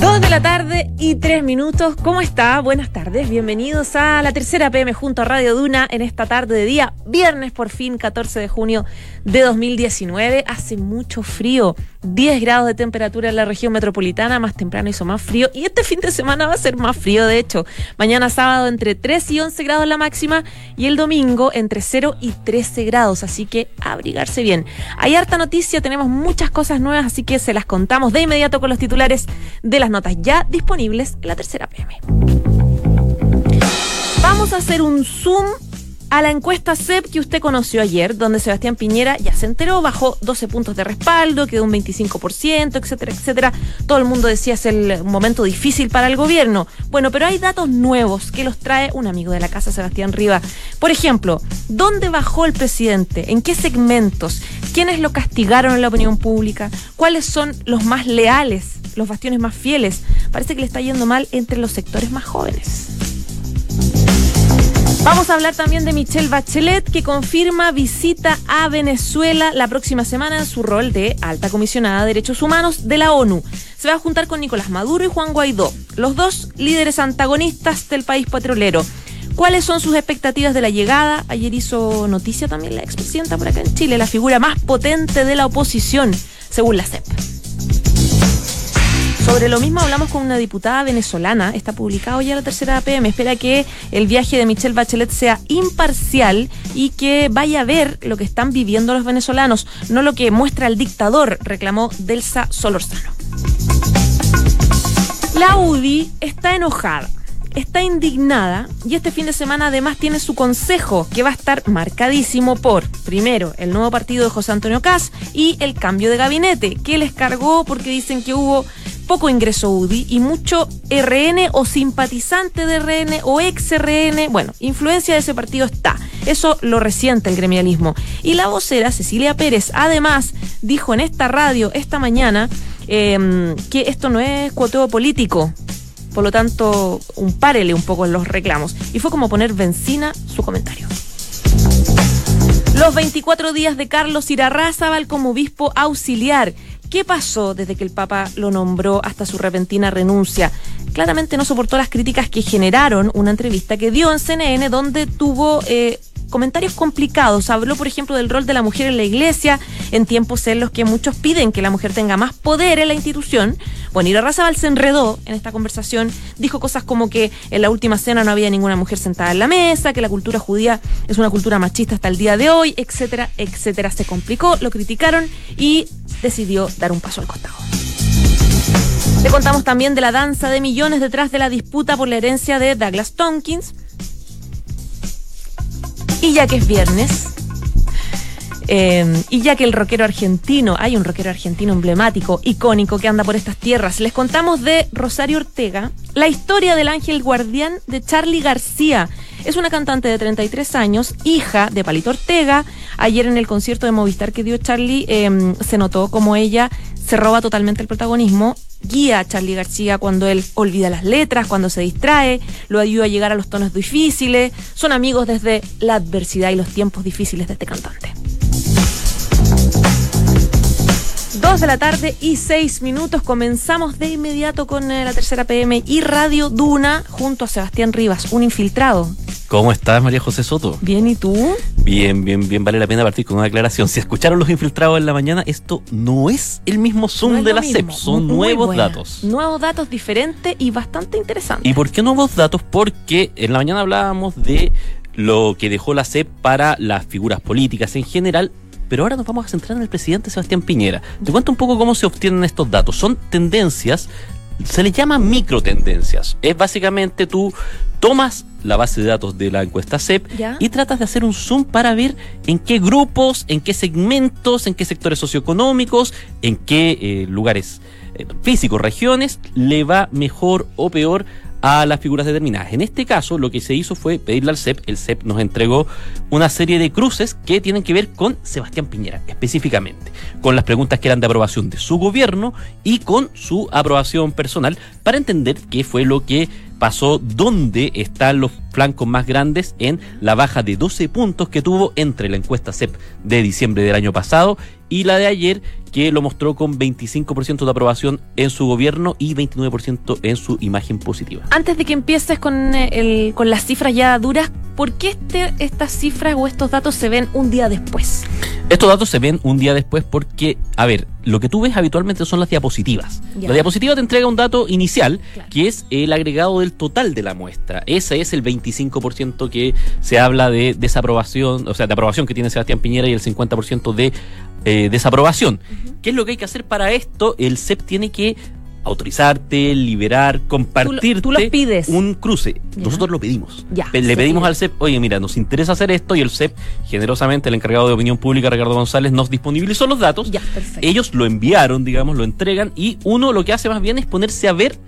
Dos de la tarde y tres minutos. ¿Cómo está? Buenas tardes. Bienvenidos a la tercera PM junto a Radio Duna en esta tarde de día, viernes por fin, 14 de junio de 2019. Hace mucho frío. 10 grados de temperatura en la región metropolitana, más temprano hizo más frío y este fin de semana va a ser más frío, de hecho. Mañana sábado entre 3 y 11 grados la máxima y el domingo entre 0 y 13 grados, así que abrigarse bien. Hay harta noticia, tenemos muchas cosas nuevas, así que se las contamos de inmediato con los titulares de notas ya disponibles en la tercera PM. Vamos a hacer un zoom a la encuesta CEP que usted conoció ayer, donde Sebastián Piñera ya se enteró, bajó 12 puntos de respaldo, quedó un 25%, etcétera, etcétera. Todo el mundo decía es el momento difícil para el gobierno. Bueno, pero hay datos nuevos que los trae un amigo de la casa, Sebastián Riva. Por ejemplo, ¿dónde bajó el presidente? ¿En qué segmentos? ¿Quiénes lo castigaron en la opinión pública? ¿Cuáles son los más leales, los bastiones más fieles? Parece que le está yendo mal entre los sectores más jóvenes. Vamos a hablar también de Michelle Bachelet, que confirma visita a Venezuela la próxima semana en su rol de alta comisionada de derechos humanos de la ONU. Se va a juntar con Nicolás Maduro y Juan Guaidó, los dos líderes antagonistas del país petrolero. ¿Cuáles son sus expectativas de la llegada? Ayer hizo noticia también la expresidenta por acá en Chile, la figura más potente de la oposición, según la CEP. Sobre lo mismo hablamos con una diputada venezolana, está publicado ya la tercera PM, espera que el viaje de Michelle Bachelet sea imparcial y que vaya a ver lo que están viviendo los venezolanos, no lo que muestra el dictador, reclamó Delsa Solorzano. La UDI está enojada está indignada y este fin de semana además tiene su consejo que va a estar marcadísimo por, primero, el nuevo partido de José Antonio Caz y el cambio de gabinete que les cargó porque dicen que hubo poco ingreso UDI y mucho RN o simpatizante de RN o ex RN. Bueno, influencia de ese partido está. Eso lo resiente el gremialismo. Y la vocera Cecilia Pérez además dijo en esta radio esta mañana em, que esto no es cuoteo político, por lo tanto, un párele un poco en los reclamos. Y fue como poner benzina su comentario. Los 24 días de Carlos Irarrázaval como obispo auxiliar. ¿Qué pasó desde que el Papa lo nombró hasta su repentina renuncia? Claramente no soportó las críticas que generaron una entrevista que dio en CNN donde tuvo eh, comentarios complicados. Habló, por ejemplo, del rol de la mujer en la iglesia, en tiempos en los que muchos piden que la mujer tenga más poder en la institución. Bueno, Ira Razabal se enredó en esta conversación, dijo cosas como que en la última cena no había ninguna mujer sentada en la mesa, que la cultura judía es una cultura machista hasta el día de hoy, etcétera, etcétera. Se complicó, lo criticaron y decidió dar un paso al costado. Le contamos también de la danza de millones detrás de la disputa por la herencia de Douglas Tompkins y ya que es viernes, eh, y ya que el rockero argentino, hay un rockero argentino emblemático, icónico que anda por estas tierras, les contamos de Rosario Ortega, la historia del ángel guardián de Charlie García. Es una cantante de 33 años, hija de Palito Ortega. Ayer en el concierto de Movistar que dio Charlie em, se notó como ella se roba totalmente el protagonismo guía a Charlie García cuando él olvida las letras, cuando se distrae, lo ayuda a llegar a los tonos difíciles, son amigos desde la adversidad y los tiempos difíciles de este cantante. Dos de la tarde y seis minutos. Comenzamos de inmediato con eh, la tercera PM y Radio Duna junto a Sebastián Rivas, un infiltrado ¿Cómo estás, María José Soto? Bien, ¿y tú? Bien, bien, bien. Vale la pena partir con una aclaración. Si escucharon los infiltrados en la mañana, esto no es el mismo Zoom de la CEP, son nuevos datos. Nuevos datos diferentes y bastante interesantes. ¿Y por qué nuevos datos? Porque en la mañana hablábamos de lo que dejó la CEP para las figuras políticas en general, pero ahora nos vamos a centrar en el presidente Sebastián Piñera. Te cuento un poco cómo se obtienen estos datos. Son tendencias se le llama microtendencias. Es básicamente tú tomas la base de datos de la encuesta CEP y tratas de hacer un zoom para ver en qué grupos, en qué segmentos, en qué sectores socioeconómicos, en qué eh, lugares eh, físicos, regiones, le va mejor o peor a las figuras determinadas. En este caso, lo que se hizo fue pedirle al CEP, el CEP nos entregó una serie de cruces que tienen que ver con Sebastián Piñera, específicamente, con las preguntas que eran de aprobación de su gobierno y con su aprobación personal, para entender qué fue lo que pasó, dónde están los flancos más grandes en la baja de 12 puntos que tuvo entre la encuesta CEP de diciembre del año pasado y la de ayer, que lo mostró con 25% de aprobación en su gobierno y 29% en su imagen positiva. Antes de que empieces con, eh, el, con las cifras ya duras, ¿por qué este, estas cifras o estos datos se ven un día después? Estos datos se ven un día después porque, a ver, lo que tú ves habitualmente son las diapositivas. Ya. La diapositiva te entrega un dato inicial, Claro. que es el agregado del total de la muestra. Ese es el 25% que se habla de desaprobación, o sea, de aprobación que tiene Sebastián Piñera y el 50% de eh, desaprobación. ¿Qué es lo que hay que hacer para esto? El CEP tiene que autorizarte, liberar, compartirte tú los pides. un cruce. Ya. Nosotros lo pedimos. Ya, Le pedimos al CEP, oye, mira, nos interesa hacer esto y el CEP, generosamente, el encargado de opinión pública, Ricardo González, nos disponibilizó los datos. Ya, perfecto. Ellos lo enviaron, digamos, lo entregan y uno lo que hace más bien es ponerse a ver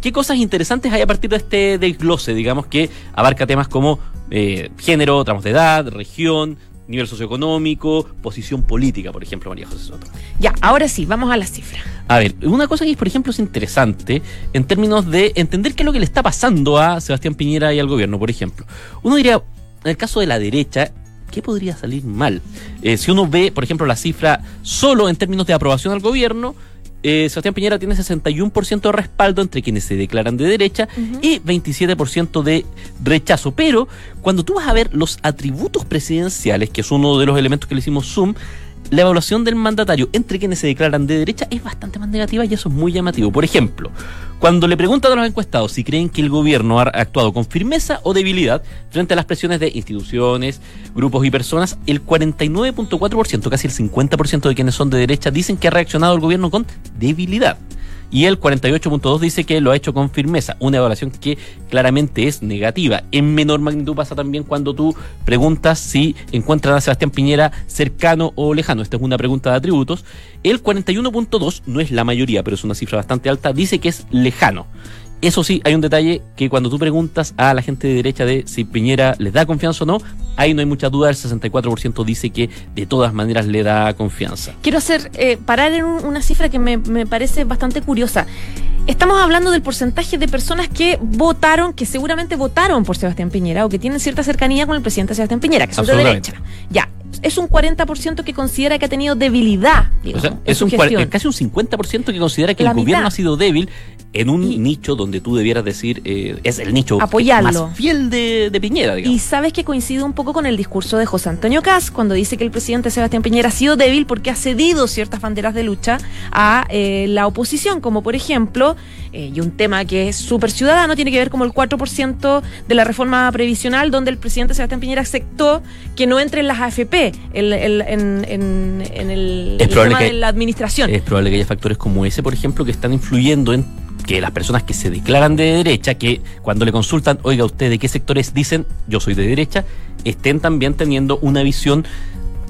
qué cosas interesantes hay a partir de este desglose, digamos, que abarca temas como eh, género, tramos de edad, región, nivel socioeconómico, posición política, por ejemplo, María José Soto. Ya, ahora sí, vamos a las cifras. A ver, una cosa que, por ejemplo, es interesante en términos de entender qué es lo que le está pasando a Sebastián Piñera y al gobierno, por ejemplo. Uno diría, en el caso de la derecha, ¿qué podría salir mal? Eh, si uno ve, por ejemplo, la cifra solo en términos de aprobación al gobierno, eh, Sebastián Piñera tiene 61% de respaldo entre quienes se declaran de derecha y 27% de rechazo. Pero cuando tú vas a ver los atributos presidenciales, que es uno de los elementos que le hicimos zoom, la evaluación del mandatario entre quienes se declaran de derecha es bastante más negativa y eso es muy llamativo. Por ejemplo, cuando le preguntan a los encuestados si creen que el gobierno ha actuado con firmeza o debilidad frente a las presiones de instituciones, grupos y personas, el 49.4%, casi el 50% de quienes son de derecha, dicen que ha reaccionado el gobierno con debilidad. Y el 48.2 dice que lo ha hecho con firmeza, una evaluación que claramente es negativa. En menor magnitud pasa también cuando tú preguntas si encuentran a Sebastián Piñera cercano o lejano. Esta es una pregunta de atributos. El 41.2 no es la mayoría, pero es una cifra bastante alta, dice que es lejano. Eso sí, hay un detalle que cuando tú preguntas a la gente de derecha de si Piñera les da confianza o no, ahí no hay mucha duda, el 64% dice que de todas maneras le da confianza. Quiero hacer, eh, parar en un- una cifra que me, me parece bastante curiosa. Estamos hablando del porcentaje de personas que votaron, que seguramente votaron por Sebastián Piñera o que tienen cierta cercanía con el presidente Sebastián Piñera, que son de derecha. Ya, es un 40% que considera que ha tenido debilidad. O digamos, sea, es un, es casi un 50% que considera que La el gobierno ha sido débil en un Y- nicho donde tú debieras decir eh, es el nicho Apoyarlo. más fiel de, de Piñera, digamos. Y sabes que coincide un poco con el discurso de José Antonio Caz cuando dice que el presidente Sebastián Piñera ha sido débil porque ha cedido ciertas banderas de lucha a eh, la oposición, como por ejemplo, eh, y un tema que es súper ciudadano, tiene que ver como el 4% de la reforma previsional, donde el presidente Sebastián Piñera aceptó que no entre en las AFP, el- el- en, en- en el, Es el tema que- de la administración. Es probable que haya factores como ese, por ejemplo, que están influyendo en que las personas que se declaran de derecha, que cuando le consultan, oiga, ¿usted de qué sectores dicen yo soy de derecha? estén también teniendo una visión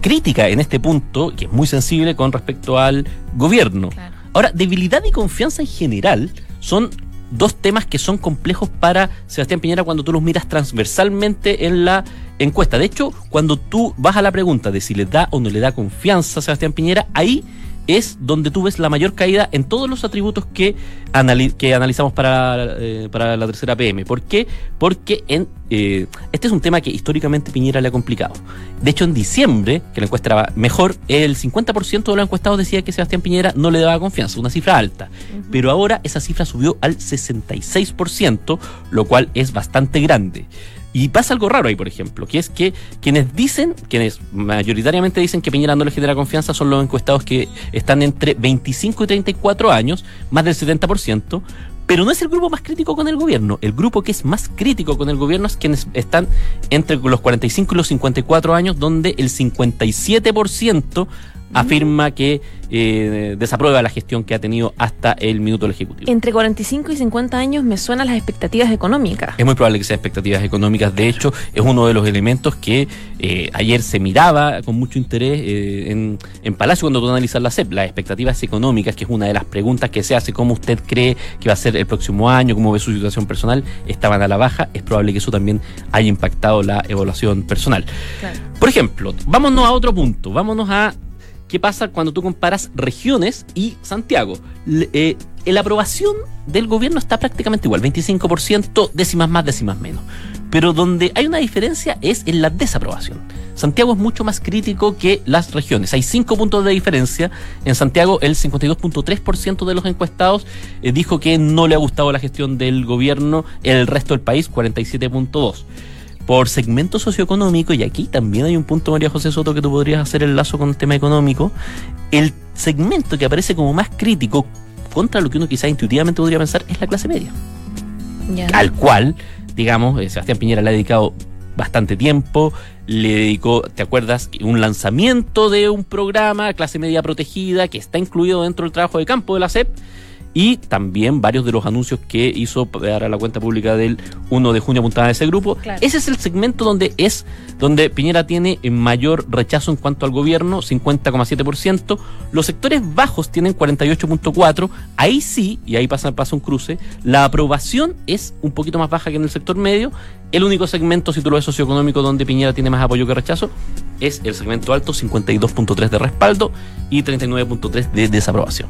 crítica en este punto, que es muy sensible con respecto al gobierno. Claro. Ahora, debilidad y confianza en general son dos temas que son complejos para Sebastián Piñera cuando tú los miras transversalmente en la encuesta. De hecho, cuando tú vas a la pregunta de si le da o no le da confianza a Sebastián Piñera, ahí es donde tú ves la mayor caída en todos los atributos que, anali- que analizamos para, eh, para la tercera PM. ¿Por qué? Porque en, eh, este es un tema que históricamente Piñera le ha complicado. De hecho, en diciembre, que la encuesta era mejor, el 50% de los encuestados decía que Sebastián Piñera no le daba confianza, una cifra alta. Pero ahora esa cifra subió al 66%, lo cual es bastante grande. Y pasa algo raro ahí, por ejemplo, que es que quienes dicen, quienes mayoritariamente dicen que Piñera no les genera confianza son los encuestados que están entre 25 y 34 años, más del 70%, pero no es el grupo más crítico con el gobierno. El grupo que es más crítico con el gobierno es quienes están entre los 45 y los 54 años, donde el 57% afirma que eh, desaprueba la gestión que ha tenido hasta el minuto del Ejecutivo. Entre 45 y 50 años me suenan las expectativas económicas. Es muy probable que sean expectativas económicas. De hecho, es uno de los elementos que eh, ayer se miraba con mucho interés eh, en, en, Palacio cuando tú analizas la CEP. Las expectativas económicas, que es una de las preguntas que se hace, cómo usted cree que va a ser el próximo año, cómo ve su situación personal, estaban a la baja. Es probable que eso también haya impactado la evaluación personal. Claro. Por ejemplo, vámonos a otro punto. Vámonos a ¿Qué pasa cuando tú comparas regiones y Santiago? Eh, la aprobación del gobierno está prácticamente igual, 25%, décimas más, décimas menos. Pero donde hay una diferencia es en la desaprobación. Santiago es mucho más crítico que las regiones. Hay cinco puntos de diferencia. En Santiago, el 52.3% de los encuestados eh, dijo que no le ha gustado la gestión del gobierno. El resto del país, 47.2% por segmento socioeconómico, y aquí también hay un punto, María José Soto, que tú podrías hacer el lazo con el tema económico, el segmento que aparece como más crítico contra lo que uno quizás intuitivamente podría pensar es la clase media. Al cual, digamos, eh, Sebastián Piñera le ha dedicado bastante tiempo, le dedicó, ¿te acuerdas? Un lanzamiento de un programa, clase media protegida, que está incluido dentro del trabajo de campo de la SEP, y también varios de los anuncios que hizo para la cuenta pública del 1 de junio apuntada a ese grupo. Ese es el segmento donde es donde Piñera tiene mayor rechazo en cuanto al gobierno, 50,7%. Los sectores bajos tienen 48,4%. Ahí sí, y ahí pasa, pasa un cruce, la aprobación es un poquito más baja que en el sector medio. El único segmento, si tú lo ves socioeconómico, donde Piñera tiene más apoyo que rechazo, es el segmento alto, 52.3 de respaldo y 39.3 de desaprobación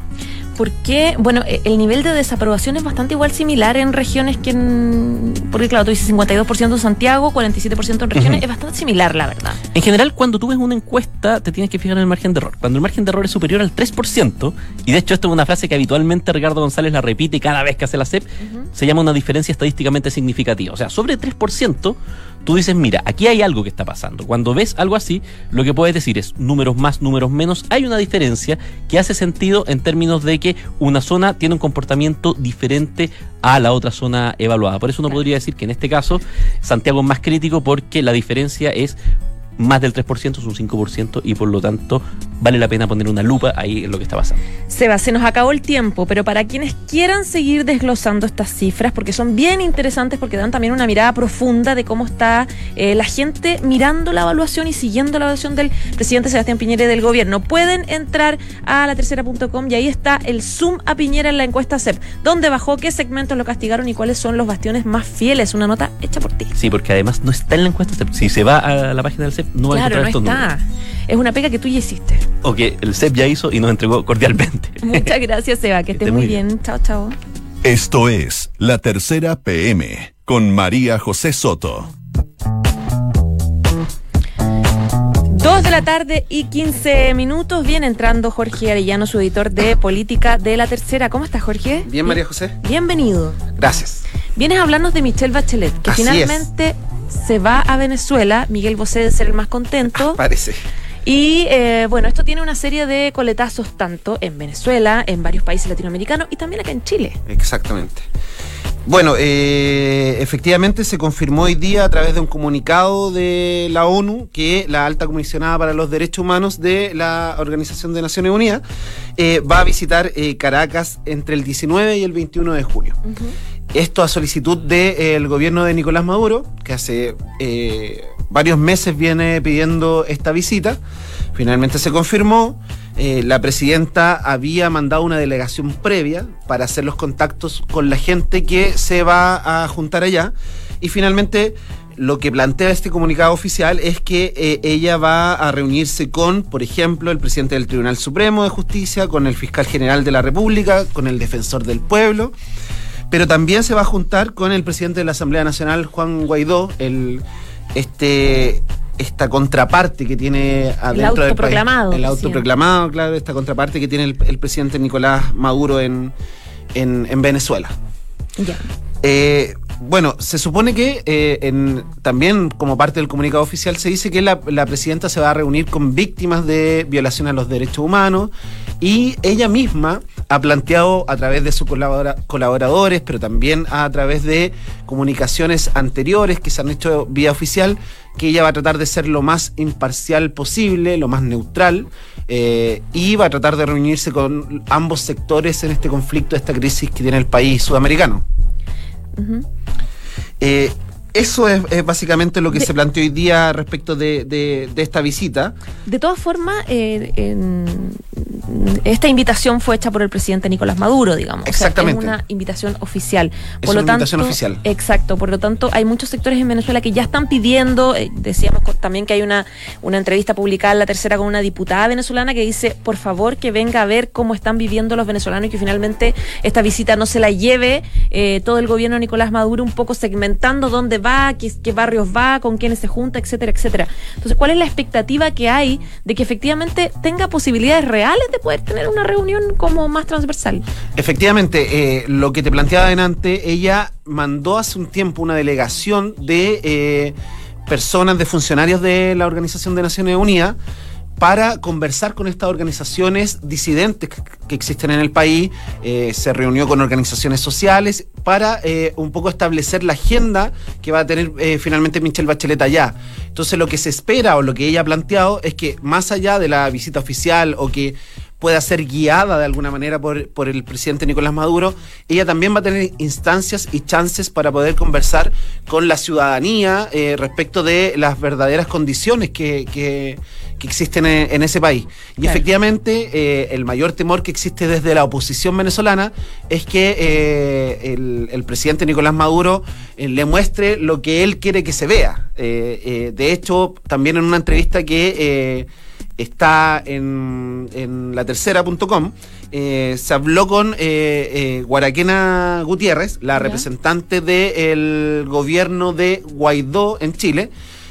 porque, bueno, e, el nivel de desaprobación es bastante igual similar en regiones que en. Porque, claro, tú dices 52% en Santiago, 47% en regiones, es bastante similar, la verdad. En general, cuando tú ves una encuesta, te tienes que fijar en el margen de error. Cuando el margen de error es superior al 3%, y de hecho, esto es una frase que habitualmente Ricardo González la repite cada vez que hace la CEP, se llama una diferencia estadísticamente significativa. O sea, sobre 3%, tú dices, mira, aquí hay algo que está pasando. Cuando ves algo así, lo que puedes decir es números más, números menos. Hay una diferencia que hace sentido en términos de que una zona tiene un comportamiento diferente a la otra zona evaluada. Por eso uno podría decir que en este caso Santiago es más crítico porque la diferencia es más del 3%, es un 5% y por lo tanto vale la pena poner una lupa ahí en lo que está pasando. Seba, se nos acabó el tiempo, pero para quienes quieran seguir desglosando estas cifras, porque son bien interesantes, porque dan también una mirada profunda de cómo está eh, la gente mirando la evaluación y siguiendo la evaluación del presidente Sebastián Piñera y del gobierno, pueden entrar a la tercera.com y ahí está el zoom a Piñera en la encuesta CEP, dónde bajó, qué segmentos lo castigaron y cuáles son los bastiones más fieles. Una nota hecha por ti. Sí, porque además no está en la encuesta CEP. Si se va a la página del CEP, no va a encontrar no está. Es una pega que tú ya hiciste. O que el CEP ya hizo y nos entregó cordialmente. Muchas gracias, Seba. Que, estés muy bien. Chao, chao. Esto es La Tercera PM con María José Soto. Dos de la tarde y 15 minutos. Viene entrando Jorge Arellano, su editor de política de La Tercera. ¿Cómo estás, Jorge? Bien, María José. Bienvenido. Gracias. Vienes a hablarnos de Michelle Bachelet, que finalmente se va a Venezuela. Miguel Bosé de ser el más contento. Parece. Y eh, bueno, esto tiene una serie de coletazos tanto en Venezuela, en varios países latinoamericanos y también acá en Chile. Exactamente. Bueno, eh, efectivamente se confirmó hoy día a través de un comunicado de la ONU que la alta comisionada para los derechos humanos de la Organización de Naciones Unidas eh, va a visitar Caracas entre el 19 y el 21 de junio. Esto a solicitud del gobierno de Nicolás Maduro, que hace eh, varios meses viene pidiendo esta visita. Finalmente se confirmó. Eh, la presidenta había mandado una delegación previa para hacer los contactos con la gente que se va a juntar allá. Y finalmente lo que plantea este comunicado oficial es que eh, ella va a reunirse con, por ejemplo, el presidente del Tribunal Supremo de Justicia, con el fiscal general de la República, con el defensor del pueblo pero también se va a juntar con el presidente de la Asamblea Nacional, Juan Guaidó, el este esta contraparte que tiene adentro el autoproclamado, del país. El autoproclamado, claro, esta contraparte que tiene el, presidente Nicolás Maduro en, en, Venezuela. Ya. Eh, bueno, se supone que eh, también como parte del comunicado oficial se dice que la, la, presidenta se va a reunir con víctimas de violación a los derechos humanos y ella misma ha planteado a través de sus colaboradores, pero también a través de comunicaciones anteriores que se han hecho vía oficial, que ella va a tratar de ser lo más imparcial posible, lo más neutral, eh, y va a tratar de reunirse con ambos sectores en este conflicto, esta crisis que tiene el país sudamericano. Eh, eso es, es, básicamente lo que De- se planteó hoy día respecto de, de- de esta visita. De todas formas, eh, en- esta invitación fue hecha por el presidente Nicolás Maduro, digamos. O sea, Exactamente. es una invitación oficial. Es una invitación oficial. Exacto. Por lo tanto, hay muchos sectores en Venezuela que ya están pidiendo. eh, decíamos también que hay una, una entrevista publicada en la tercera con una diputada venezolana que dice, por favor, que venga a ver cómo están viviendo los venezolanos y que finalmente esta visita no se la lleve eh, todo el gobierno de Nicolás Maduro un poco segmentando dónde va, qué, qué barrios va, con quiénes se junta, etcétera, etcétera. Entonces, ¿cuál es la expectativa que hay de que efectivamente tenga posibilidades reales de poder tener una reunión como más transversal? Efectivamente, eh, lo que te planteaba adelante, ella mandó hace un tiempo una delegación de eh, personas, de funcionarios de la Organización de Naciones Unidas para conversar con estas organizaciones disidentes que, existen en el país. Eh, se reunió con organizaciones sociales para un poco establecer la agenda que va a tener finalmente Michelle Bachelet allá. Entonces lo que se espera o lo que ella ha planteado es que más allá de la visita oficial o que pueda ser guiada de alguna manera por, por el presidente Nicolás Maduro, ella también va a tener instancias y chances para poder conversar con la ciudadanía eh, respecto de las verdaderas condiciones que, que- que existen en, en ese país. Y Claro. efectivamente, eh, el mayor temor que existe desde la oposición venezolana es que eh, el, el presidente Nicolás Maduro le muestre lo que él quiere que se vea. De hecho, también en una entrevista que... está en, en la tercera.com. Eh, se habló con eh, eh, Guaraquena Gutiérrez, la Ya. representante del gobierno de Guaidó en Chile.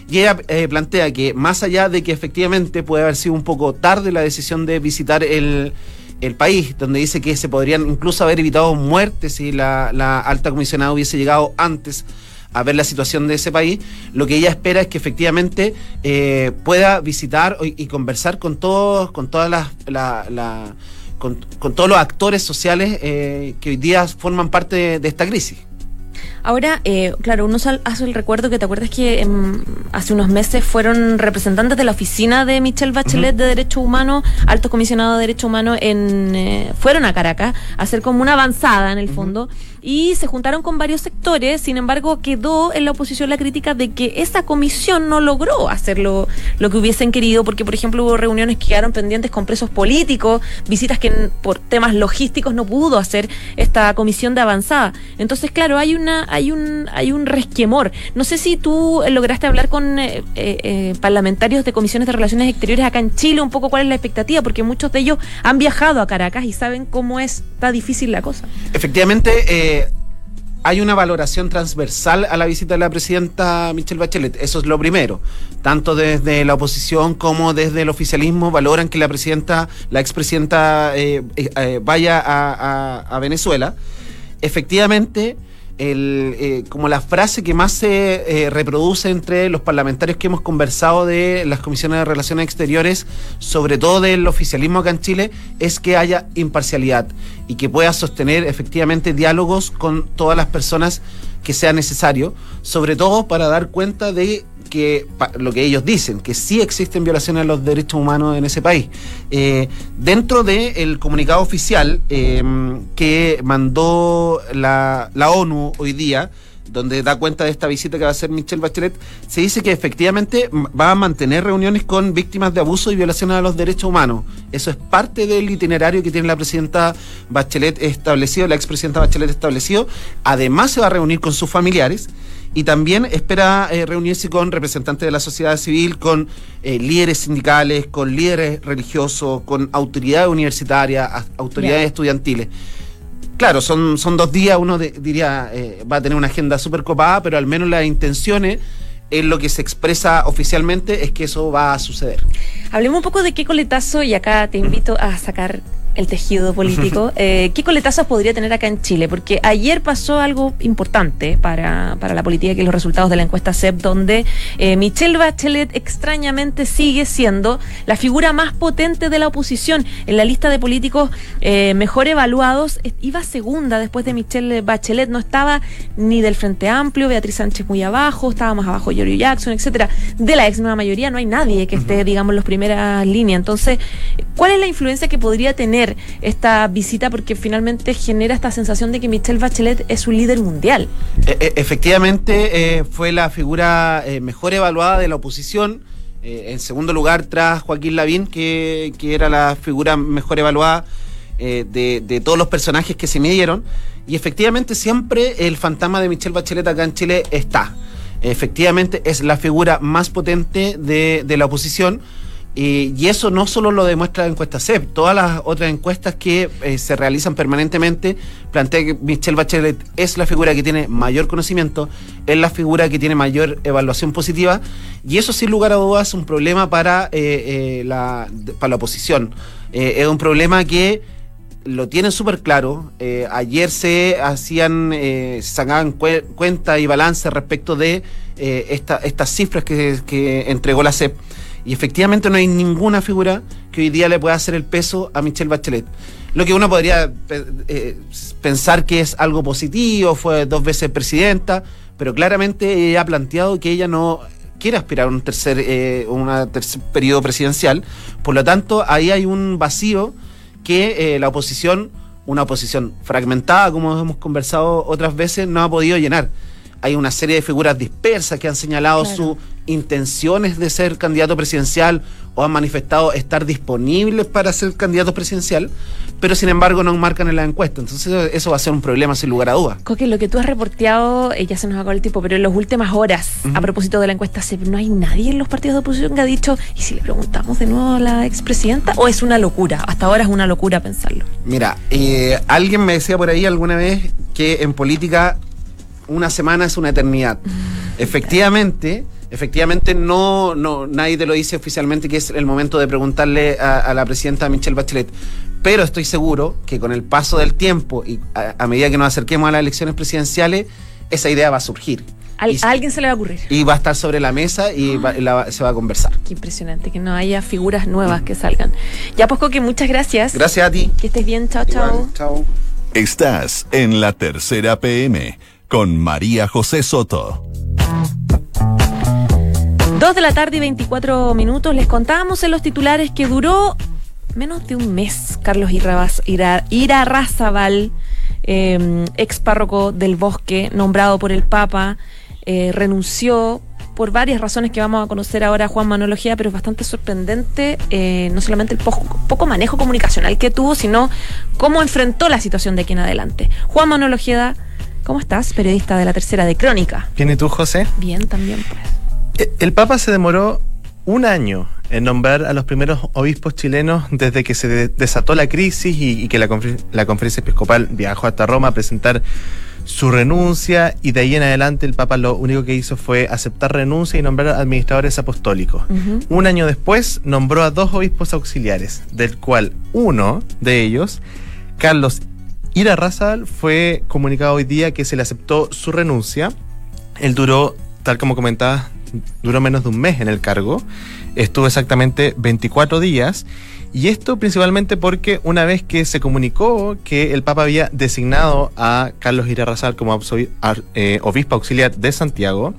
Y ella eh, plantea que más allá de que efectivamente puede haber sido un poco tarde la decisión de visitar el, el país, donde dice que se podrían incluso haber evitado muertes si la, la alta comisionada hubiese llegado antes a ver la situación de ese país, lo que ella espera es que efectivamente eh, pueda visitar y, y conversar con todos, con todas las la- la- con, con todos los actores sociales eh, que hoy día forman parte de, de esta crisis. Ahora, eh, claro, uno hace el recuerdo que te acuerdas que em, hace unos meses fueron representantes de la oficina de Michelle Bachelet de Derechos Humanos, altos comisionados de Derechos Humanos, en, eh, fueron a Caracas a hacer como una avanzada en el fondo y se juntaron con varios sectores. Sin embargo, quedó en la oposición la crítica de que esa comisión no logró hacer lo, que hubiesen querido, porque, por ejemplo, hubo reuniones que quedaron pendientes con presos políticos, visitas que por temas logísticos no pudo hacer esta comisión de avanzada. Entonces, claro, hay una hay un hay un resquemor. No sé si tú eh, lograste hablar con eh, eh, eh, parlamentarios de comisiones de relaciones exteriores acá en Chile, un poco cuál es la expectativa, porque muchos de ellos han viajado a Caracas y saben cómo es, está difícil la cosa. Efectivamente, eh, hay una valoración transversal a la visita de la presidenta Michelle Bachelet. Eso es lo primero. Tanto desde la oposición como desde el oficialismo valoran que la presidenta, la expresidenta, eh, eh, eh, vaya a, a- a Venezuela. Efectivamente, el, eh, como la frase que más se eh, reproduce entre los parlamentarios que hemos conversado de las comisiones de relaciones exteriores, sobre todo del oficialismo acá en Chile, es que haya imparcialidad y que pueda sostener efectivamente diálogos con todas las personas que sea necesario, sobre todo para dar cuenta de que lo que ellos dicen, que sí existen violaciones a los derechos humanos en ese país. Eh, dentro del comunicado oficial eh, que mandó la ONU hoy día, donde da cuenta de esta visita que va a hacer Michelle Bachelet, se dice que efectivamente va a mantener reuniones con víctimas de abuso y violaciones a los derechos humanos. Eso es parte del itinerario que tiene la presidenta Bachelet establecido, la expresidenta Bachelet establecido. Además se va a reunir con sus familiares y también espera eh, reunirse con representantes de la sociedad civil, con eh, líderes sindicales, con líderes religiosos, con autoridades universitarias, autoridades Bien. estudiantiles. Claro, son, son dos días, uno diría eh, va a tener una agenda súper copada, pero al menos las intenciones en lo que se expresa oficialmente es que eso va a suceder. Hablemos un poco de qué coletazo, y acá te invito a sacar el tejido político. Eh, ¿Qué coletazos podría tener acá en Chile? Porque ayer pasó algo importante para, para la política, que los resultados de la encuesta CEP, donde eh, Michelle Bachelet extrañamente sigue siendo la figura más potente de la oposición. En la lista de políticos eh, mejor evaluados, iba segunda después de Michelle Bachelet, no estaba ni del Frente Amplio, Beatriz Sánchez muy abajo, estaba más abajo Giorgio Jackson, etcétera. De la ex nueva mayoría no hay nadie que esté, digamos, en las primeras líneas. Entonces, ¿cuál es la influencia que podría tener esta visita? Porque finalmente genera esta sensación de que Michelle Bachelet es un líder mundial. E- e- efectivamente, eh, fue la figura eh, mejor evaluada de la oposición. eh, en segundo lugar, tras Joaquín Lavín, que, que era la figura mejor evaluada de, de todos los personajes que se midieron. Y efectivamente, siempre el fantasma de Michelle Bachelet acá en Chile está. Efectivamente, es la figura más potente de, de la oposición. Y, y eso no solo lo demuestra la encuesta CEP, todas las otras encuestas que eh, se realizan permanentemente plantean que Michelle Bachelet es la figura que tiene mayor conocimiento, es la figura que tiene mayor evaluación positiva, y eso sin lugar a dudas es un problema para, eh, eh, la, para la oposición. Eh, es un problema que lo tienen súper claro. Eh, ayer se hacían, eh, se sacaban cue- cuenta y balance respecto de eh, esta- estas cifras que, que entregó la CEP. Y efectivamente no hay ninguna figura que hoy día le pueda hacer el peso a Michelle Bachelet. Lo que uno podría eh, pensar que es algo positivo, fue dos veces presidenta, pero claramente ella ha planteado que ella no quiere aspirar a un tercer, eh, una tercer periodo presidencial. Por lo tanto, ahí hay un vacío que eh, la oposición, una oposición fragmentada, como hemos conversado otras veces, no ha podido llenar. Hay una serie de figuras dispersas que han señalado Claro. sus intenciones de ser candidato presidencial o han manifestado estar disponibles para ser candidato presidencial, pero sin embargo no marcan en la encuesta. Entonces eso va a ser un problema sin lugar a dudas. Coque, lo que tú has reporteado, eh, ya se nos acabó el tiempo, pero en las últimas horas, a propósito de la encuesta CEP, ¿no hay nadie en los partidos de oposición que ha dicho, ¿y si le preguntamos de nuevo a la expresidenta? ¿O es una locura? Hasta ahora es una locura pensarlo. Mira, eh, alguien me decía por ahí alguna vez que en política una semana es una eternidad. Efectivamente, efectivamente no, no nadie te lo dice oficialmente que es el momento de preguntarle a, a la presidenta Michelle Bachelet. Pero estoy seguro que con el paso del tiempo y a, a medida que nos acerquemos a las elecciones presidenciales, esa idea va a surgir. Al- Y- a alguien se le va a ocurrir. Y va a estar sobre la mesa y va- la- se va a conversar. Qué impresionante, que no haya figuras nuevas que salgan. Ya, pues, Coque, muchas gracias. Gracias a ti. Que estés bien, chao, chao. Chao. Estás en la tercera PM con María José Soto. Dos de la tarde y 24 minutos. Les contábamos en los titulares que duró menos de un mes Carlos Irarrázaval, eh, ex párroco del Bosque, nombrado por el Papa, eh, renunció por varias razones que vamos a conocer ahora Juan Manuel Ojeda, pero es bastante sorprendente eh, no solamente el poco, poco manejo comunicacional que tuvo, sino cómo enfrentó la situación de aquí en adelante. Juan Manuel Ojeda, ¿cómo estás? Periodista de la tercera de Crónica. Bien, ¿y tú, José? Bien, también pues. Eh, El Papa se demoró un año en nombrar a los primeros obispos chilenos desde que se de- desató la crisis y, y que la, confer- la conferencia episcopal viajó hasta Roma a presentar su renuncia y de ahí en adelante el Papa lo único que hizo fue aceptar renuncia y nombrar administradores apostólicos. Un año después nombró a dos obispos auxiliares, del cual uno de ellos, Carlos Irarrázaval, fue comunicado hoy día que se le aceptó su renuncia. Él duró, tal como comentabas, duró menos de un mes en el cargo. Estuvo exactamente 24 días. Y esto principalmente porque una vez que se comunicó que el Papa había designado a Carlos Irarrázaval como eh, obispo auxiliar de Santiago,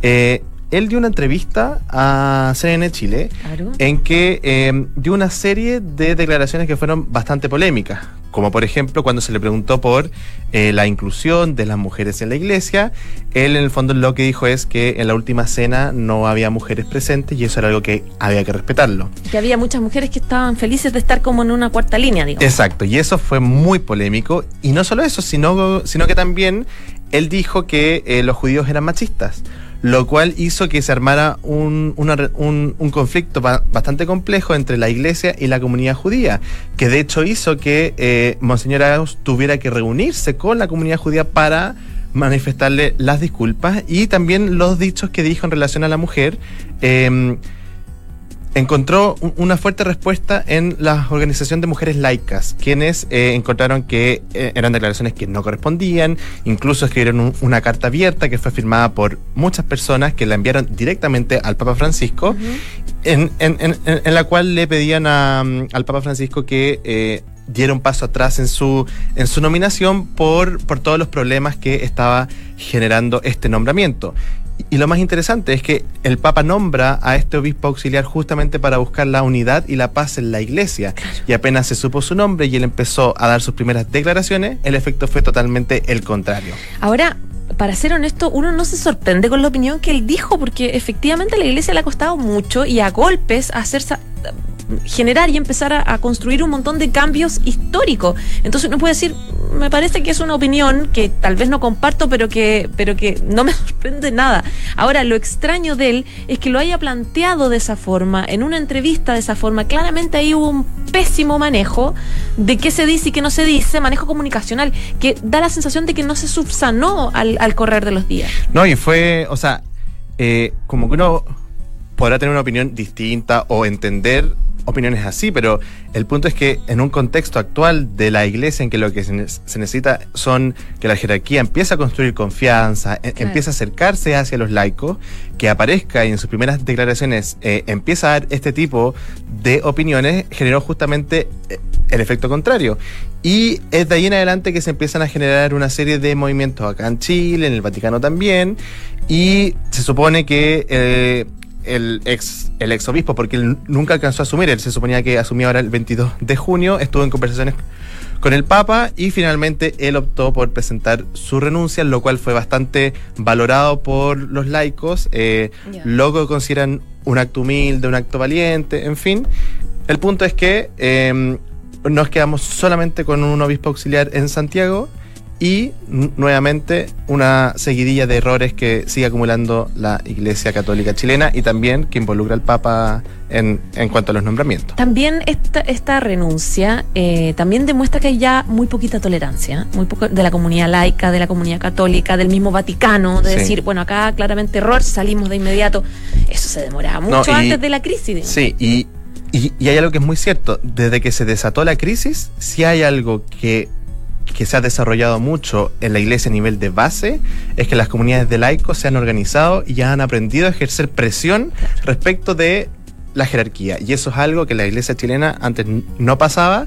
eh, él dio una entrevista a CNN Chile Claro. en que eh, dio una serie de declaraciones que fueron bastante polémicas, como por ejemplo cuando se le preguntó por eh, la inclusión de las mujeres en la iglesia, él en el fondo lo que dijo es que en la última cena no había mujeres presentes y eso era algo que había que respetarlo. que había muchas mujeres que estaban felices de estar como en una cuarta línea, digamos. Exacto, y eso fue muy polémico. Y no solo eso, sino, sino que también él dijo que eh, los judíos eran machistas, lo cual hizo que se armara un, un- conflicto ba- bastante complejo entre la iglesia y la comunidad judía, que de hecho hizo que eh, Monseñor Arauz tuviera que reunirse con la comunidad judía para manifestarle las disculpas y también los dichos que dijo en relación a la mujer. em, encontró un- una fuerte respuesta en la Organización de Mujeres Laicas, quienes eh, encontraron que eh, eran declaraciones que no correspondían, incluso escribieron un- una carta abierta que fue firmada por muchas personas que la enviaron directamente al Papa Francisco, en, en- en- en- en la cual le pedían a, mm, al Papa Francisco que eh, diera un paso atrás en su, en su nominación por, por todos los problemas que estaba generando este nombramiento. Y lo más interesante es que el Papa nombra a este obispo auxiliar justamente para buscar la unidad y la paz en la iglesia. Y apenas se supo su nombre y él empezó a dar sus primeras declaraciones, el efecto fue totalmente el contrario. Ahora, para ser honesto, uno no se sorprende con la opinión que él dijo, porque efectivamente a la iglesia le ha costado mucho y a golpes hacer sa- generar y empezar a, construir un montón de cambios históricos. Entonces uno puede decir, me parece que es una opinión que tal vez no comparto, pero que, pero que no me sorprende nada. Ahora, lo extraño de él es que lo haya planteado de esa forma, en una entrevista de esa forma. Claramente ahí hubo un pésimo manejo de qué se dice y qué no se dice, manejo comunicacional, que da la sensación de que no se subsanó al, al correr de los días. No, y fue, o sea, eh, como que uno podrá tener una opinión distinta o entender opiniones así, pero el punto es que en un contexto actual de la iglesia en que lo que se, ne- se necesita son que la jerarquía empiece a construir confianza, e- Claro. empiece a acercarse hacia los laicos, que aparezca y en sus primeras declaraciones eh, empieza a dar este tipo de opiniones, generó justamente eh, el efecto contrario. Y es de ahí en adelante que se empiezan a generar una serie de movimientos acá en Chile, en el Vaticano también, y se supone que eh, el ex el ex obispo, porque él nunca alcanzó a asumir, él se suponía que asumía ahora el 22 de junio, estuvo en conversaciones con el Papa y finalmente él optó por presentar su renuncia, lo cual fue bastante valorado por los laicos, eh, Ya. lo que consideran un acto humilde, un acto valiente, en fin. El punto es que eh, nos quedamos solamente con un obispo auxiliar en Santiago y nuevamente una seguidilla de errores que sigue acumulando la Iglesia Católica chilena y también que involucra al Papa en, en cuanto a los nombramientos. También esta, esta renuncia eh, también demuestra que hay ya muy poquita tolerancia, muy poco de la comunidad laica, de la comunidad católica, del mismo Vaticano, de Sí. decir, bueno, acá claramente error, salimos de inmediato. Eso se demoraba mucho y- antes de la crisis. Sí, y, y, y hay algo que es muy cierto. Desde que se desató la crisis, si hay algo que, que se ha desarrollado mucho en la iglesia a nivel de base, es que las comunidades de laicos se han organizado y ya han aprendido a ejercer presión respecto de la jerarquía. Y eso es algo que la iglesia chilena antes no pasaba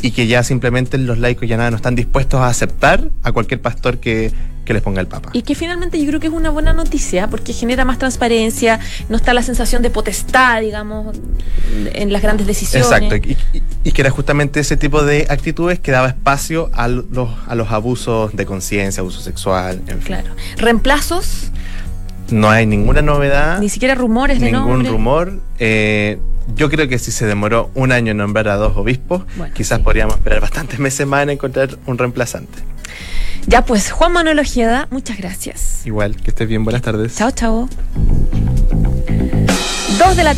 y que ya simplemente los laicos ya nada no están dispuestos a aceptar a cualquier pastor que, que les ponga el papa. Y que finalmente yo creo que es una buena noticia porque genera más transparencia, no está la sensación de potestad, digamos, en las grandes decisiones. Exacto, y, y- y que era justamente ese tipo de actitudes que daba espacio a los, a los abusos de conciencia, abuso sexual, en fin. Claro. Reemplazos, No hay ninguna novedad, ni siquiera rumores de ningún nombre. rumor. Eh, yo creo que si se demoró un año en nombrar a dos obispos, Bueno, quizás sí. podríamos esperar bastantes meses más en encontrar un reemplazante. Ya pues, Juan Manuel Ojeda, muchas gracias. Igual, que estés bien, buenas tardes. Chao, chao. Dos de la